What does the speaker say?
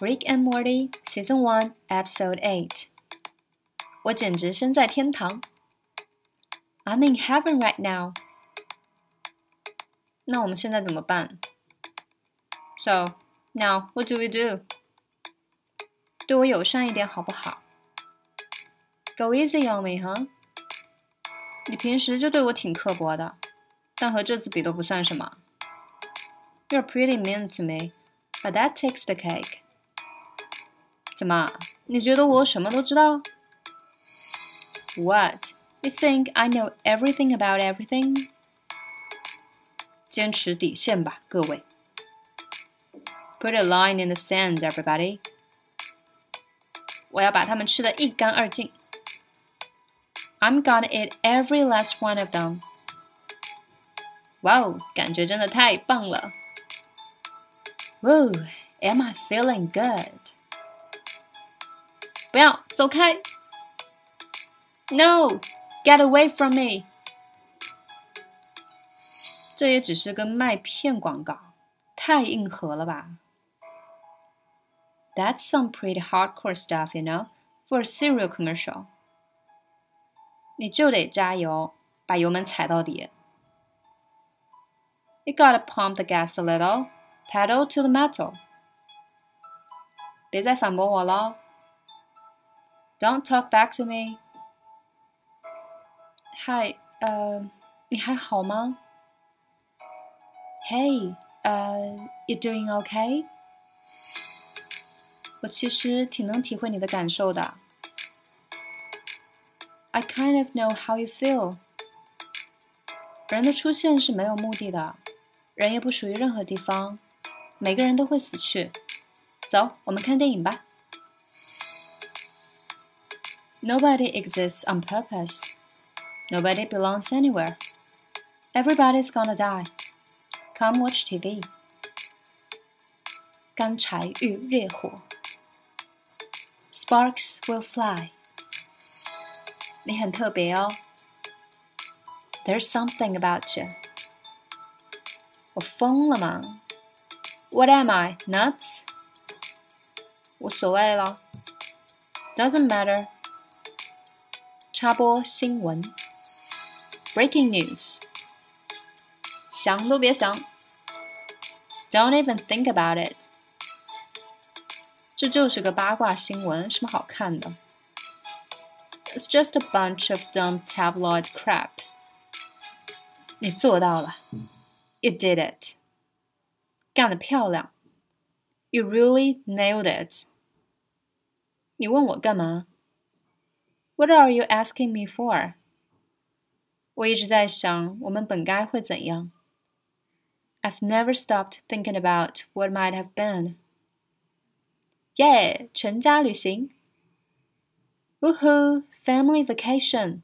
Rick and Morty Season One Episode Eight。我简直身在天堂。I'm in heaven right now。那我们现在怎么办？So now what do we do？对我友善一点好不好？Go easy on me，哈。你平时就对我挺刻薄的，但和这次比都不算什么。You're pretty mean to me, but that takes the cake. 怎么？你觉得我什么都知道？What? You think I know everything about everything? 坚持底线吧，各位。Put a line in the sand, everybody. 我要把它们吃得一干二净。I'm gonna eat every last one of them. 哇哦，感觉真的太棒了！Woo, am I feeling good? 不要走开！No, get away from me！这也只是个麦片广告，太硬核了吧？That's some pretty hardcore stuff, you know, for a cereal commercial. 你就得加油，把油门踩到底。You gotta pump the gas a little. Pedal to the metal. 别再反驳我了。 Don't talk back to me. Hi，呃，你还好吗？Hey，呃，You doing okay？我其实挺能体会你的感受的。I kind of know how you feel。人的出现是没有目的的，人也不属于任何地方。每个人都会死去。走，我们看电影吧。 Nobody exists on purpose. Nobody belongs anywhere. Everybody's gonna die. Come watch TV. 干柴遇烈火，Sparks will fly. 你很特别哦。There's something about you. 我疯了吗？what am I, nuts? 无所谓了。Doesn't matter. 插播新闻。Breaking news. 想都别想。Don't even think about it. 这就是个八卦新闻，什么好看的？It's just a bunch of dumb tabloid crap. 你做到了。You did it. 干得漂亮！You really nailed it。你问我干嘛 ？What are you asking me for？我一直在想，我们本该会怎样。I've never stopped thinking about what might have been。耶，全家旅行！Woohoo! Family vacation.